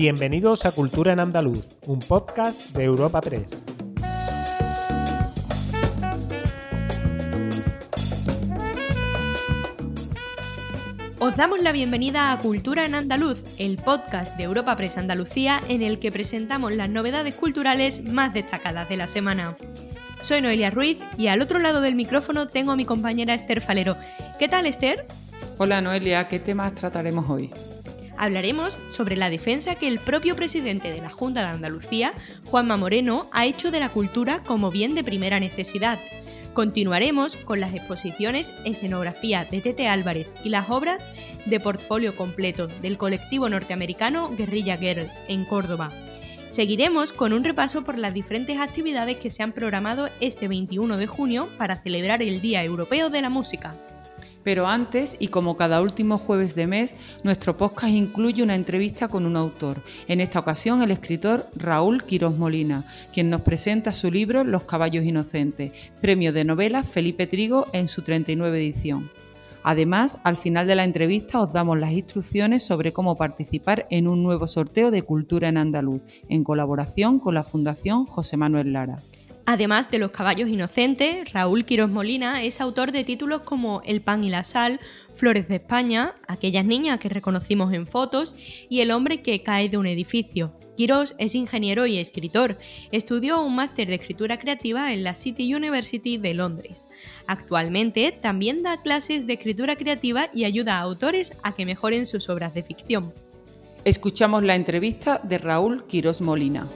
Bienvenidos a Cultura en Andaluz, un podcast de Europa Press. Os damos la bienvenida a Cultura en Andaluz, el podcast de Europa Press Andalucía en el que presentamos las novedades culturales más destacadas de la semana. Soy Noelia Ruiz y al otro lado del micrófono tengo a mi compañera Esther Falero. ¿Qué tal, Esther? Hola Noelia, ¿qué temas trataremos hoy? Hablaremos sobre la defensa que el propio presidente de la Junta de Andalucía, Juanma Moreno, ha hecho de la cultura como bien de primera necesidad. Continuaremos con las exposiciones Escenografía de Tete Álvarez y las obras de portfolio completo del colectivo norteamericano Guerrilla Girl en Córdoba. Seguiremos con un repaso por las diferentes actividades que se han programado este 21 de junio para celebrar el Día Europeo de la Música. Pero antes, y como cada último jueves de mes, nuestro podcast incluye una entrevista con un autor, en esta ocasión el escritor Raúl Quirós Molina, quien nos presenta su libro Los caballos inocentes, premio de novela Felipe Trigo en su 39 edición. Además, al final de la entrevista os damos las instrucciones sobre cómo participar en un nuevo sorteo de Cultura en Andaluz, en colaboración con la Fundación José Manuel Lara. Además de Los caballos inocentes, Raúl Quirós Molina es autor de títulos como El pan y la sal, Flores de España, Aquellas niñas que reconocimos en fotos y El hombre que cae de un edificio. Quirós es ingeniero y escritor. Estudió un máster de escritura creativa en la City University de Londres. Actualmente también da clases de escritura creativa y ayuda a autores a que mejoren sus obras de ficción. Escuchamos la entrevista de Raúl Quirós Molina.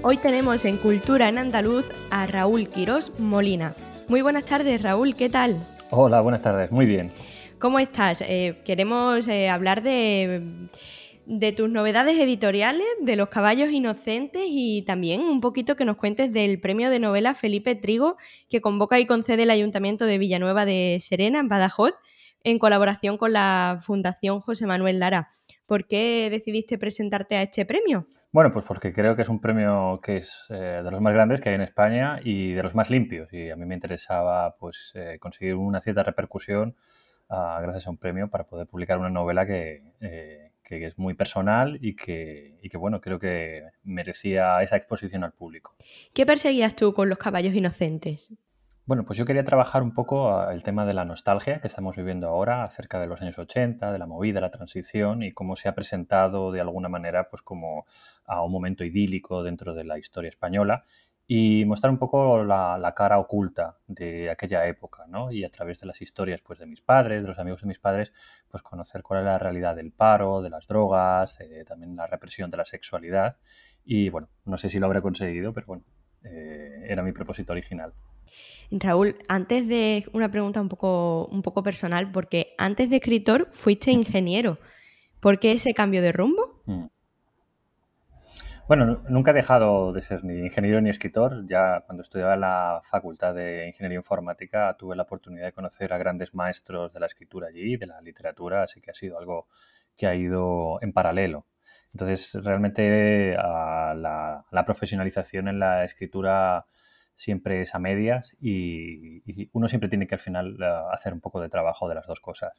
Hoy tenemos en Cultura en Andaluz a Raúl Quirós Molina. Muy buenas tardes, Raúl, ¿qué tal? Hola, buenas tardes, muy bien. ¿Cómo estás? Eh, queremos eh, hablar de, de tus novedades editoriales, de los caballos inocentes y también un poquito que nos cuentes del premio de novela Felipe Trigo que convoca y concede el Ayuntamiento de Villanueva de Serena, en Badajoz, en colaboración con la Fundación José Manuel Lara. ¿Por qué decidiste presentarte a este premio? Bueno, pues porque creo que es un premio que es eh, de los más grandes que hay en España y de los más limpios. Y a mí me interesaba pues eh, conseguir una cierta repercusión ah, gracias a un premio para poder publicar una novela que, eh, que es muy personal y que, y que, bueno, creo que merecía esa exposición al público. ¿Qué perseguías tú con los caballos inocentes? Bueno, pues yo quería trabajar un poco ah, el tema de la nostalgia que estamos viviendo ahora acerca de los años 80, de la movida, la transición y cómo se ha presentado de alguna manera pues como a un momento idílico dentro de la historia española y mostrar un poco la, cara oculta de aquella época, ¿no? Y a través de las historias pues de mis padres, de los amigos de mis padres, pues conocer cuál es la realidad del paro, de las drogas, eh, también la represión de la sexualidad y bueno, no sé si lo habré conseguido, pero bueno, eh, era mi propósito original. Raúl, antes de una pregunta un poco, un poco personal, porque antes de escritor fuiste ingeniero. ¿Por qué ese cambio de rumbo? Mm. Bueno, nunca he dejado de ser ni ingeniero ni escritor. Ya cuando estudiaba en la Facultad de Ingeniería Informática tuve la oportunidad de conocer a grandes maestros de la escritura allí, de la literatura, así que ha sido algo que ha ido en paralelo. Entonces, realmente la, la profesionalización en la escritura siempre es a medias y, uno siempre tiene que al final hacer un poco de trabajo de las dos cosas.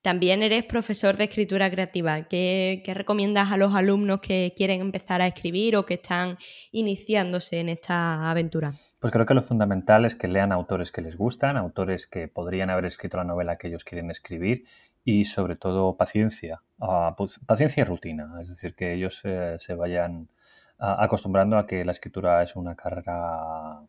También eres profesor de escritura creativa. ¿Qué, recomiendas a los alumnos que quieren empezar a escribir o que están iniciándose en esta aventura? Pues creo que lo fundamental es que lean autores que les gustan, autores que podrían haber escrito la novela que ellos quieren escribir y sobre todo paciencia, ah, pues, paciencia y rutina, es decir, que ellos eh, se vayan acostumbrando a que la escritura es una carrera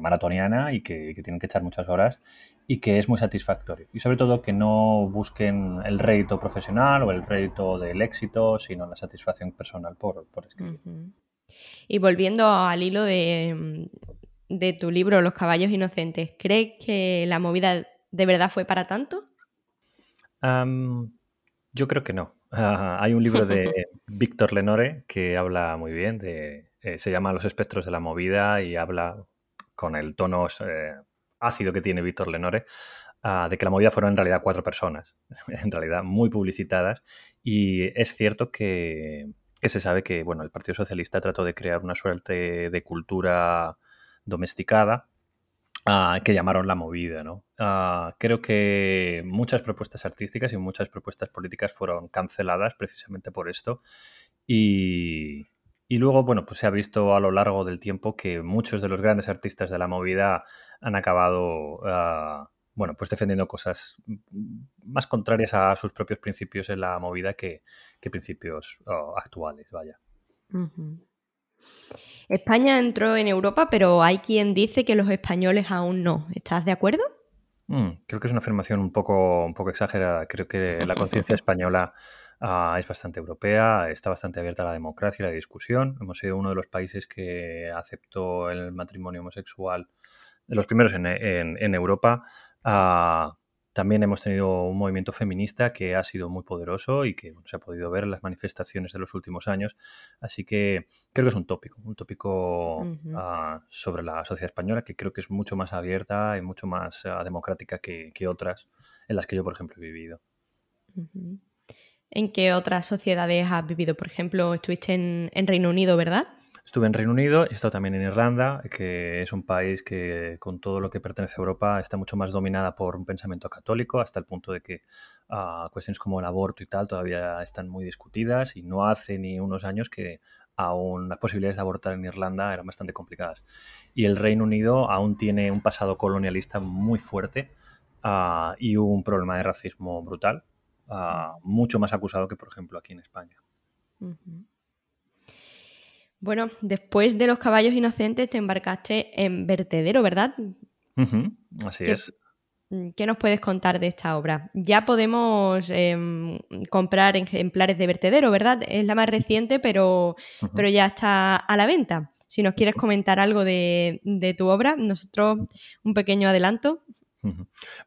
maratoniana y que, tienen que echar muchas horas y que es muy satisfactorio. Y sobre todo que no busquen el rédito profesional o el rédito del éxito, sino la satisfacción personal por, escribir. Y volviendo al hilo de, tu libro Los caballos inocentes, ¿crees que la movida de verdad fue para tanto? yo creo que no hay un libro de Víctor Lenore que habla muy bien, de, eh, se llama Los espectros de la movida y habla con el tono eh, ácido que tiene Víctor Lenore, ah, de que la movida fueron en realidad cuatro personas, en realidad muy publicitadas. Y es cierto que, se sabe que bueno, el Partido Socialista trató de crear una suerte de cultura domesticada, ah, que llamaron la movida. ¿no? Ah, creo que muchas propuestas artísticas y muchas propuestas políticas fueron canceladas precisamente por esto. Y, y luego, bueno, pues se ha visto a lo largo del tiempo que muchos de los grandes artistas de la movida han acabado, ah, bueno, pues defendiendo cosas más contrarias a sus propios principios en la movida que, principios ah, actuales, vaya. España entró en Europa, pero hay quien dice que los españoles aún no. ¿Estás de acuerdo? Mm, creo que es una afirmación un poco, un poco exagerada. Creo que la conciencia española Ah, es bastante europea, está bastante abierta a la democracia y a la discusión. Hemos sido uno de los países que aceptó el matrimonio homosexual, de los primeros en, en, Europa. Ah, también hemos tenido un movimiento feminista que ha sido muy poderoso y que se ha podido ver en las manifestaciones de los últimos años. Así que creo que es un tópico, un tópico ah, sobre la sociedad española que creo que es mucho más abierta y mucho más democrática que, otras en las que yo, por ejemplo, he vivido. ¿En qué otras sociedades has vivido? Por ejemplo, estuviste en, Reino Unido, ¿verdad? Estuve en Reino Unido, he estado también en Irlanda, que es un país que con todo lo que pertenece a Europa está mucho más dominada por un pensamiento católico, hasta el punto de que ah, cuestiones como el aborto y tal todavía están muy discutidas y no hace ni unos años que aún las posibilidades de abortar en Irlanda eran bastante complicadas. Y el Reino Unido aún tiene un pasado colonialista muy fuerte ah, y un problema de racismo brutal mucho más acusado que, por ejemplo, aquí en España. Bueno, después de los caballos inocentes te embarcaste en Vertedero, ¿verdad? Así es. ¿Qué nos puedes contar de esta obra? Ya podemos em, comprar ejemplares de Vertedero, ¿verdad? Es la más reciente, pero, pero ya está a la venta. Si nos quieres comentar algo de, de tu obra, nosotros un pequeño adelanto.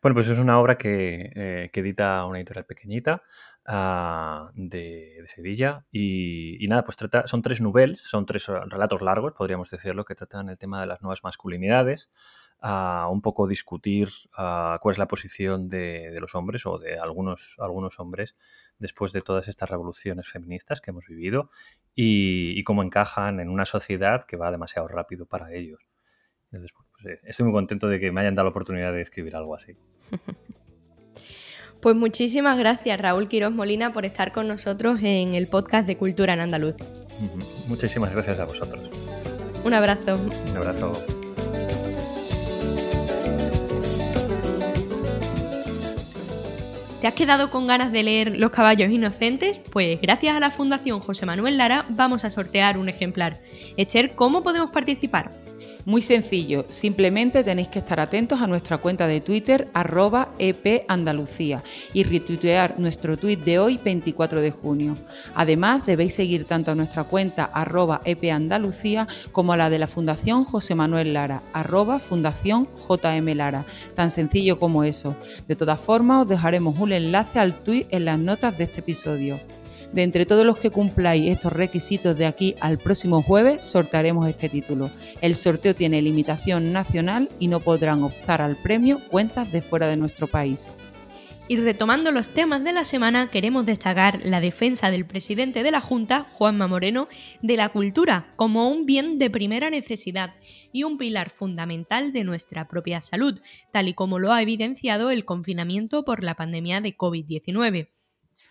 Bueno, pues es una obra que, eh, edita una editorial pequeñita ah, de, Sevilla y, nada, pues trata, son tres novelas, son tres relatos largos, podríamos decirlo, que tratan el tema de las nuevas masculinidades, a un poco discutir ah, cuál es la posición de, los hombres o de algunos, algunos hombres después de todas estas revoluciones feministas que hemos vivido y cómo encajan en una sociedad que va demasiado rápido para ellos. Pues, estoy muy contento de que me hayan dado la oportunidad de escribir algo así. Pues muchísimas gracias Raúl Quiroz Molina por estar con nosotros en el podcast de Cultura en Andaluz. Muchísimas gracias a vosotros. Un abrazo. Un abrazo. ¿Te has quedado con ganas de leer Los caballos inocentes? Pues gracias a la Fundación José Manuel Lara vamos a sortear un ejemplar. Esther, ¿cómo podemos participar? Muy sencillo, simplemente tenéis que estar atentos a nuestra cuenta de Twitter arroba epandalucía y retuitear nuestro tuit de hoy 24 de junio. Además debéis seguir tanto a nuestra cuenta arroba epandalucía como a la de la Fundación José Manuel Lara arroba Fundación JM Lara. Tan sencillo como eso. De todas formas os dejaremos un enlace al tuit en las notas de este episodio. De entre todos los que cumpláis estos requisitos de aquí al próximo jueves, sortearemos este título. El sorteo tiene limitación nacional y no podrán optar al premio cuentas de fuera de nuestro país. Y retomando los temas de la semana, queremos destacar la defensa del presidente de la Junta, Juanma Moreno, de la cultura como un bien de primera necesidad y un pilar fundamental de nuestra propia salud, tal y como lo ha evidenciado el confinamiento por la pandemia de COVID-19.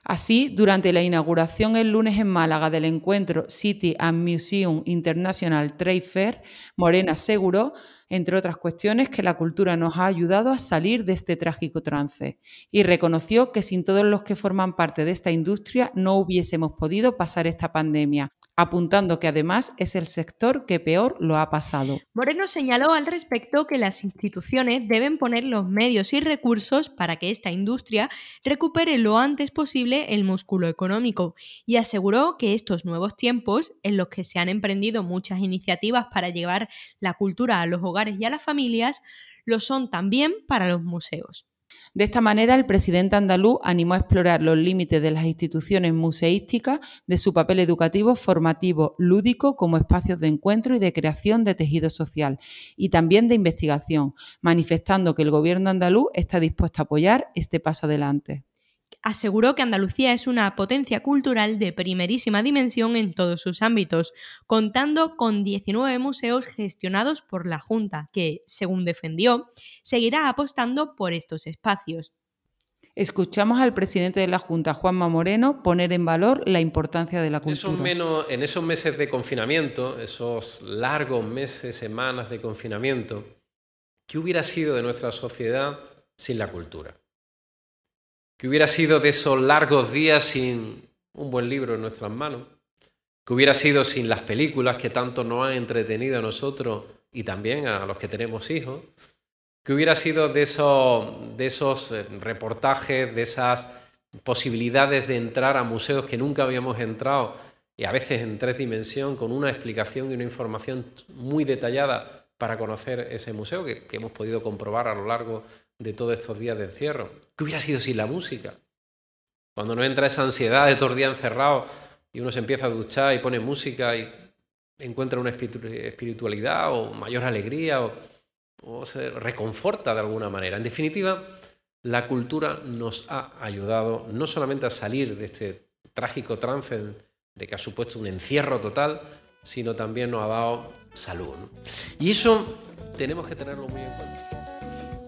Así, durante la inauguración el lunes en Málaga del encuentro City and Museum International Trade Fair, Morena aseguró, entre otras cuestiones, que la cultura nos ha ayudado a salir de este trágico trance y reconoció que sin todos los que forman parte de esta industria no hubiésemos podido pasar esta pandemia, apuntando que además es el sector que peor lo ha pasado. Moreno señaló al respecto que las instituciones deben poner los medios y recursos para que esta industria recupere lo antes posible el músculo económico y aseguró que estos nuevos tiempos, en los que se han emprendido muchas iniciativas para llevar la cultura a los y a las familias, lo son también para los museos. De esta manera, el presidente andaluz animó a explorar los límites de las instituciones museísticas, de su papel educativo, formativo, lúdico, como espacios de encuentro y de creación de tejido social, y también de investigación, manifestando que el gobierno andaluz está dispuesto a apoyar este paso adelante. Aseguró que Andalucía es una potencia cultural de primerísima dimensión en todos sus ámbitos, contando con 19 museos gestionados por la Junta, que, según defendió, seguirá apostando por estos espacios. Escuchamos al presidente de la Junta, Juanma Moreno, poner en valor la importancia de la cultura. En esos, meses de confinamiento, esos largos meses, semanas de confinamiento, ¿qué hubiera sido de nuestra sociedad sin la cultura? ¿Qué hubiera sido de esos largos días sin un buen libro en nuestras manos? ¿Qué hubiera sido sin las películas que tanto nos han entretenido a nosotros y también a los que tenemos hijos? ¿Qué hubiera sido de esos, de esos eh, reportajes, de esas posibilidades de entrar a museos que nunca habíamos entrado y a veces en tres dimensiones con una explicación y una información muy detallada para conocer ese museo que, que hemos podido comprobar a lo largo de todos estos días de encierro? ¿Qué hubiera sido sin la música? Cuando nos entra esa ansiedad de todos los días encerrados y uno se empieza a duchar y pone música y encuentra una espiritualidad o mayor alegría o se reconforta de alguna manera. En definitiva, la cultura nos ha ayudado no solamente a salir de este trágico trance de que ha supuesto un encierro total, sino también nos ha dado salud. Y eso tenemos que tenerlo muy en cuenta.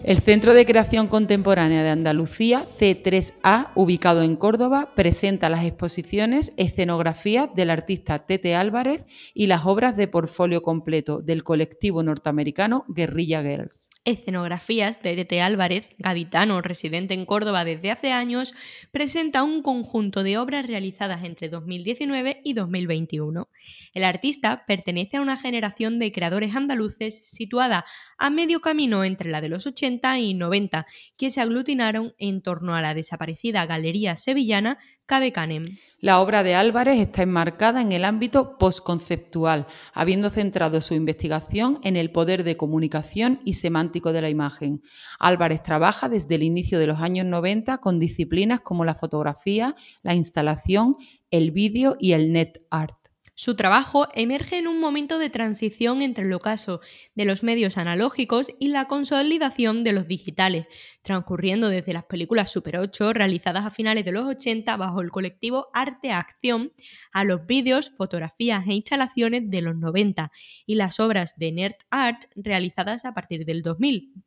El Centro de Creación Contemporánea de Andalucía, C3A, ubicado en Córdoba, presenta las exposiciones Escenografías del artista Tete Álvarez y las obras de portfolio completo del colectivo norteamericano Guerrilla Girls. Escenografías de Tete Álvarez, gaditano residente en Córdoba desde hace años, presenta un conjunto de obras realizadas entre 2019 y 2021. El artista pertenece a una generación de creadores andaluces situada a medio camino entre la de los 80 y 90, que se aglutinaron en torno a la desaparecida galería sevillana Cabe Canem. La obra de Álvarez está enmarcada en el ámbito postconceptual, habiendo centrado su investigación en el poder de comunicación y semántico de la imagen. Álvarez trabaja desde el inicio de los años 90 con disciplinas como la fotografía, la instalación, el vídeo y el net art. Su trabajo emerge en un momento de transición entre el ocaso de los medios analógicos y la consolidación de los digitales, transcurriendo desde las películas Super 8 realizadas a finales de los 80 bajo el colectivo Arte Acción a los vídeos, fotografías e instalaciones de los 90 y las obras de Nerd Art realizadas a partir del 2000.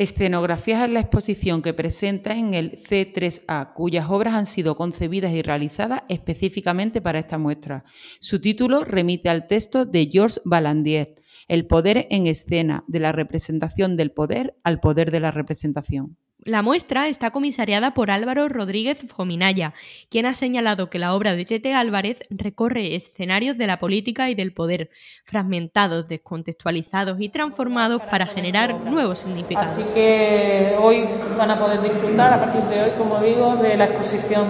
Escenografías en la exposición que presenta en el C3A, cuyas obras han sido concebidas y realizadas específicamente para esta muestra. Su título remite al texto de Georges Balandier, El poder en escena, de la representación del poder al poder de la representación. La muestra está comisariada por Álvaro Rodríguez Fominaya, quien ha señalado que la obra de Tete Álvarez recorre escenarios de la política y del poder, fragmentados, descontextualizados y transformados para generar nuevos significados. Así que hoy van a poder disfrutar, a partir de hoy, como digo, de la exposición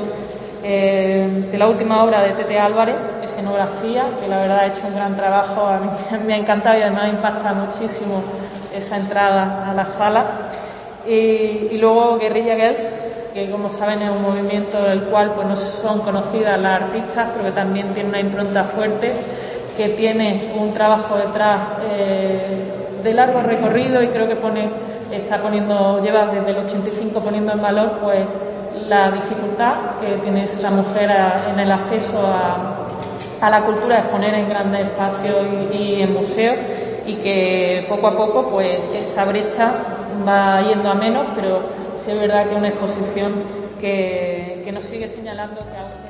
eh, de la última obra de Tete Álvarez, escenografía, que la verdad ha hecho un gran trabajo, a mí me ha encantado y además impacta muchísimo esa entrada a la sala. Y, luego Guerrilla Girls, que como saben es un movimiento del cual pues no son conocidas las artistas, pero que también tiene una impronta fuerte, que tiene un trabajo detrás eh, de largo recorrido y creo que pone, está poniendo, lleva desde el 85 poniendo en valor pues la dificultad que tiene esa mujer en el acceso a, la cultura, a exponer en grandes espacios y, y en museos y que poco a poco pues esa brecha va yendo a menos, pero sí es verdad que es una exposición que, nos sigue señalando que aún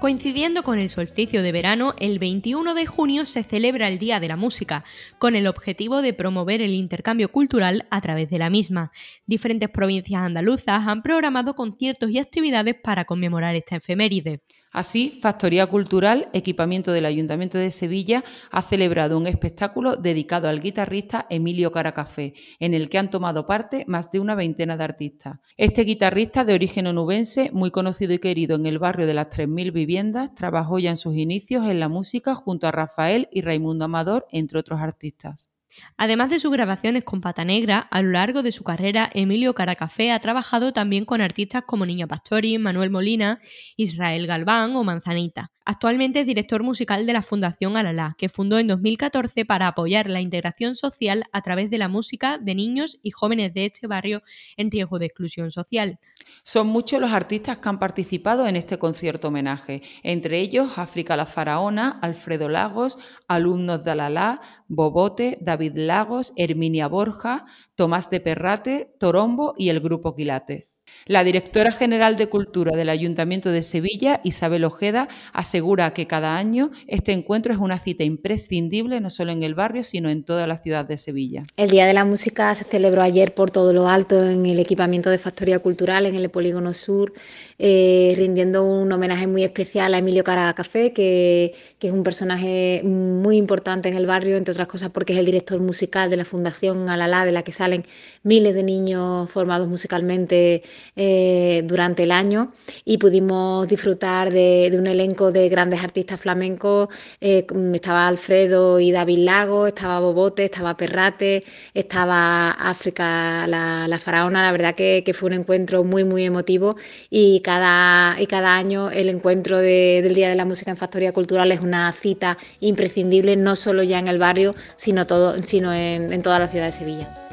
Coincidiendo con el solsticio de verano, el 21 de junio se celebra el Día de la Música, con el objetivo de promover el intercambio cultural a través de la misma. Diferentes provincias andaluzas han programado conciertos y actividades para conmemorar esta efeméride. Así, Factoría Cultural, equipamiento del Ayuntamiento de Sevilla, ha celebrado un espectáculo dedicado al guitarrista Emilio Caracafé, en el que han tomado parte más de una veintena de artistas. Este guitarrista de origen onubense, muy conocido y querido en el barrio de las 3.000 viviendas, trabajó ya en sus inicios en la música junto a Rafael y Raimundo Amador, entre otros artistas. Además de sus grabaciones con Pata Negra, a lo largo de su carrera, Emilio Caracafé ha trabajado también con artistas como Niña Pastori, Manuel Molina, Israel Galván o Manzanita. Actualmente es director musical de la Fundación Alalá, que fundó en 2014 para apoyar la integración social a través de la música de niños y jóvenes de este barrio en riesgo de exclusión social. Son muchos los artistas que han participado en este concierto homenaje, entre ellos África la Faraona, Alfredo Lagos, alumnos de Alalá, Bobote, David Lagos, Herminia Borja, Tomás de Perrate, Torombo y el grupo Quilate. La directora general de Cultura del Ayuntamiento de Sevilla, Isabel Ojeda, asegura que cada año este encuentro es una cita imprescindible no solo en el barrio, sino en toda la ciudad de Sevilla. El Día de la Música se celebró ayer por todo lo alto en el equipamiento de Factoría Cultural, en el Polígono Sur, eh, rindiendo un homenaje muy especial a Emilio Caracafé, que, que es un personaje muy importante en el barrio, entre otras cosas porque es el director musical de la Fundación Alalá, de la que salen miles de niños formados musicalmente eh, durante el año y pudimos disfrutar de, un elenco de grandes artistas flamencos. Eh, estaba Alfredo y David Lago, estaba Bobote, estaba Perrate, estaba África, la, faraona. La verdad que, fue un encuentro muy, muy emotivo y cada, y cada año el encuentro del Día de la Música en Factoría Cultural es una cita imprescindible, no solo ya en el barrio, sino, todo, sino en toda la ciudad de Sevilla.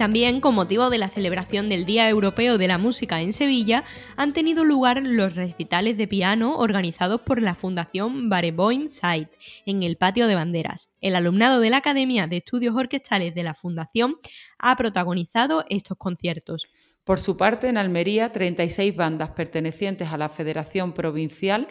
También, con motivo de la celebración del Día Europeo de la Música en Sevilla, han tenido lugar los recitales de piano organizados por la Fundación Bareboim Side en el Patio de Banderas. El alumnado de la Academia de Estudios Orquestales de la Fundación ha protagonizado estos conciertos. Por su parte, en Almería, 36 bandas pertenecientes a la Federación Provincial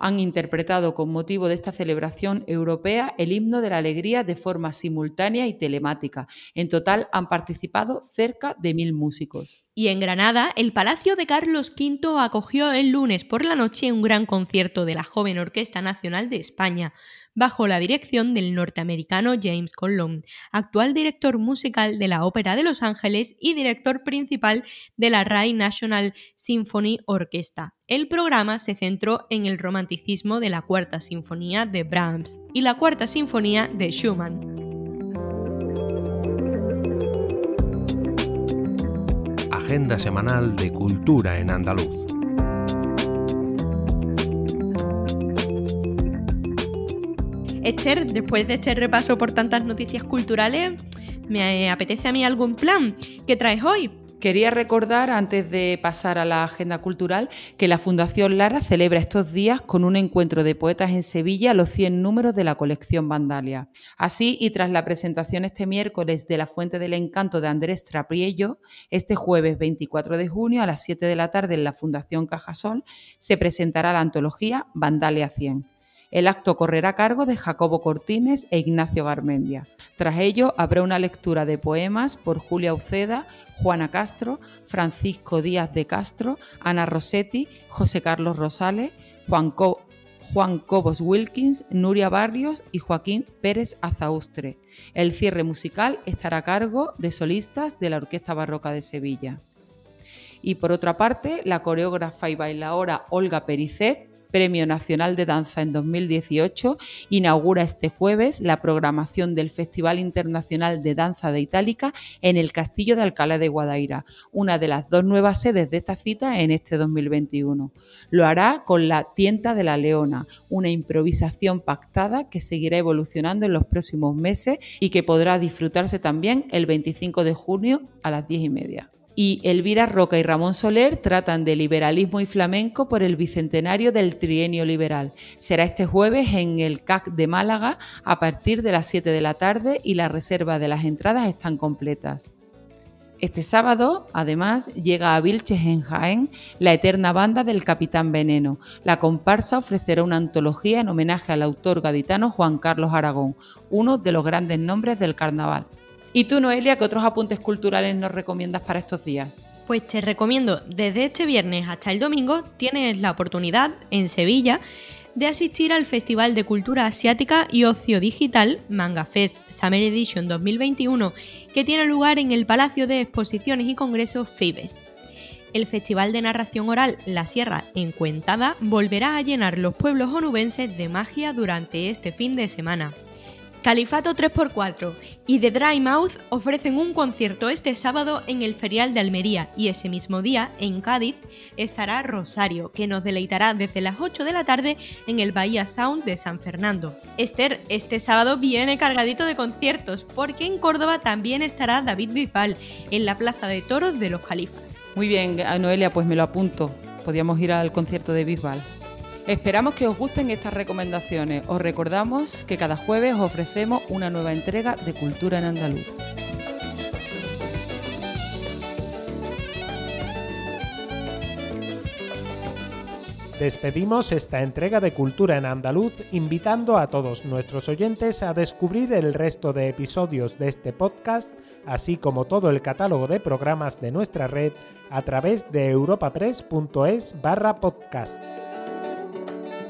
han interpretado con motivo de esta celebración europea el himno de la alegría de forma simultánea y telemática. En total han participado cerca de mil músicos. Y en Granada, el Palacio de Carlos V acogió el lunes por la noche un gran concierto de la joven Orquesta Nacional de España, bajo la dirección del norteamericano James Conlon, actual director musical de la Ópera de Los Ángeles y director principal de la Rai National Symphony Orchestra. El programa se centró en el romanticismo de la Cuarta Sinfonía de Brahms y la Cuarta Sinfonía de Schumann. Agenda semanal de cultura en andaluz. Esther, después de este repaso por tantas noticias culturales, me apetece a mí algún plan. ¿Qué traes hoy? Quería recordar, antes de pasar a la agenda cultural, que la Fundación Lara celebra estos días con un encuentro de poetas en Sevilla los 100 números de la colección Vandalia. Así, y tras la presentación este miércoles de La Fuente del Encanto de Andrés Trapriello, este jueves 24 de junio a las 7 de la tarde en la Fundación Cajasol se presentará la antología Vandalia 100. El acto correrá a cargo de Jacobo Cortines e Ignacio Garmendia. Tras ello, habrá una lectura de poemas por Julia Uceda, Juana Castro, Francisco Díaz de Castro, Ana Rossetti, José Carlos Rosales, Juan, Cobos Wilkins, Nuria Barrios y Joaquín Pérez Azaustre. El cierre musical estará a cargo de solistas de la Orquesta Barroca de Sevilla. Y por otra parte, la coreógrafa y bailaora Olga Pericet Premio Nacional de Danza en 2018, inaugura este jueves la programación del Festival Internacional de Danza de Itálica en el Castillo de Alcalá de Guadaira, una de las dos nuevas sedes de esta cita en este 2021. Lo hará con la Tienta de la Leona, una improvisación pactada que seguirá evolucionando en los próximos meses y que podrá disfrutarse también el 25 de junio a las 10 y media y Elvira Roca y Ramón Soler tratan de liberalismo y flamenco por el bicentenario del trienio liberal. Será este jueves en el CAC de Málaga a partir de las 7 de la tarde y la reserva de las entradas están completas. Este sábado, además, llega a Vilches en Jaén la eterna banda del Capitán Veneno. La comparsa ofrecerá una antología en homenaje al autor gaditano Juan Carlos Aragón, uno de los grandes nombres del carnaval. ¿Y tú, Noelia, qué otros apuntes culturales nos recomiendas para estos días? Pues te recomiendo, desde este viernes hasta el domingo, tienes la oportunidad en Sevilla de asistir al Festival de Cultura Asiática y Ocio Digital Manga Fest Summer Edition 2021, que tiene lugar en el Palacio de Exposiciones y Congresos Fibes. El Festival de Narración Oral La Sierra Encuentada volverá a llenar los pueblos onubenses de magia durante este fin de semana. Califato 3x4 y The Dry Mouth ofrecen un concierto este sábado en el Ferial de Almería y ese mismo día, en Cádiz, estará Rosario, que nos deleitará desde las 8 de la tarde en el Bahía Sound de San Fernando. Esther, este sábado viene cargadito de conciertos porque en Córdoba también estará David Bisbal en la Plaza de Toros de los Califas. Muy bien, Noelia, pues me lo apunto. Podíamos ir al concierto de Bisbal. Esperamos que os gusten estas recomendaciones. Os recordamos que cada jueves os ofrecemos una nueva entrega de Cultura en Andaluz. Despedimos esta entrega de Cultura en Andaluz invitando a todos nuestros oyentes a descubrir el resto de episodios de este podcast, así como todo el catálogo de programas de nuestra red a través de europapress.es barra podcast.